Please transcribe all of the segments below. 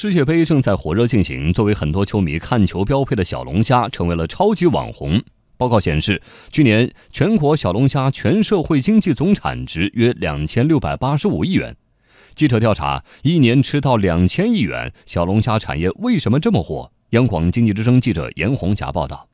世界杯正在火热进行，作为很多球迷看球标配的小龙虾成为了超级网红。报告显示，去年全国小龙虾全社会经济总产值约两千六百八十五亿元。记者调查，一年吃到两千亿元，小龙虾产业为什么这么火？央广经济之声记者严红霞报道。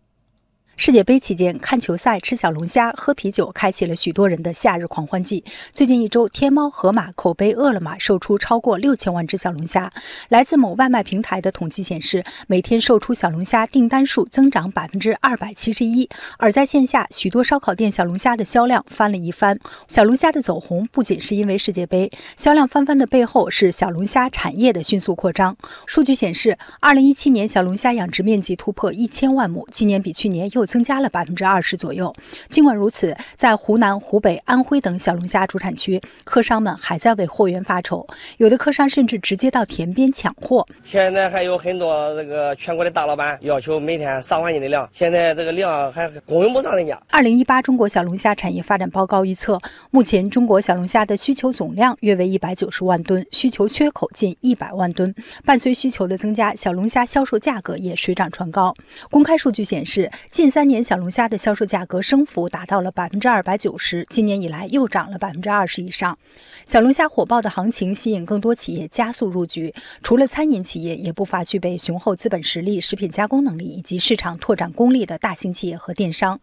世界杯期间，看球赛、吃小龙虾、喝啤酒，开启了许多人的夏日狂欢季。最近一周，天猫、盒马、口碑、饿了么售出超过六千万只小龙虾。来自某外卖平台的统计显示，每天售出小龙虾订单数增长百分之二百七十一。而在线下，许多烧烤店小龙虾的销量翻了一番。小龙虾的走红不仅是因为世界杯，销量翻番的背后是小龙虾产业的迅速扩张。数据显示，二零一七年小龙虾养殖面积突破一千万亩，今年比去年又。增加了百分之二十左右。尽管如此，在湖南、湖北、安徽等小龙虾主产区，客商们还在为货源发愁，有的客商甚至直接到田边抢货。现在还有很多这个全国的大老板要求每天上万斤的量，现在这个量还供应不上人家。二零一八中国小龙虾产业发展报告预测，目前中国小龙虾的需求总量约为一百九十万吨，需求缺口近一百万吨。伴随需求的增加，小龙虾销售价格也水涨船高。公开数据显示，近三年小龙虾的销售价格升幅达到了百分之二百九十，今年以来又涨了百分之二十以上。小龙虾火爆的行情吸引更多企业加速入局，除了餐饮企业，也不乏具备雄厚资本实力、食品加工能力以及市场拓展功力的大型企业和电商。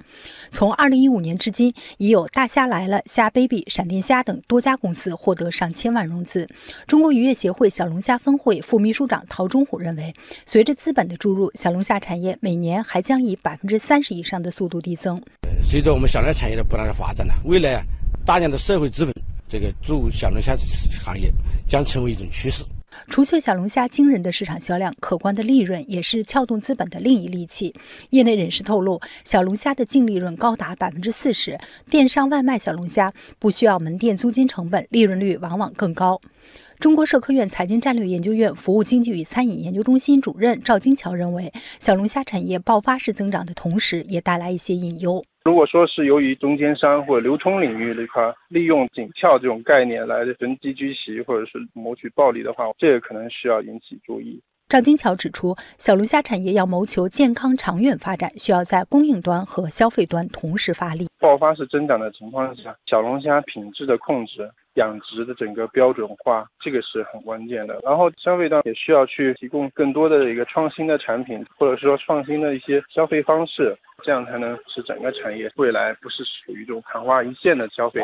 从二零一五年至今，已有大虾来了、虾 baby、闪电虾等多家公司获得上千万融资。中国渔业协会小龙虾分会副秘书长陶忠虎认为，随着资本的注入，小龙虾产业每年还将以百分之三十以上。的速度递增。随着我们小龙虾产业的不断的发展呢，未来啊大量的社会资本这个注小龙虾行业将成为一种趋势。除却小龙虾惊人的市场销量，可观的利润也是撬动资本的另一利器。业内人士透露，小龙虾的净利润高达百分之四十，电商外卖小龙虾不需要门店租金成本，利润率往往更高。中国社科院财经战略研究院服务经济与餐饮研究中心主任赵金桥认为，小龙虾产业爆发式增长的同时，也带来一些隐忧。如果说是由于中间商或者流通领域这块利用紧俏这种概念来囤积居奇，或者是谋取暴利的话，这个可能需要引起注意。赵金桥指出，小龙虾产业要谋求健康长远发展，需要在供应端和消费端同时发力。爆发式增长的情况下，小龙虾品质的控制。养殖的整个标准化，这个是很关键的。然后消费端也需要去提供更多的一个创新的产品，或者说创新的一些消费方式，这样才能使整个产业未来不是属于这种昙花一现的消费。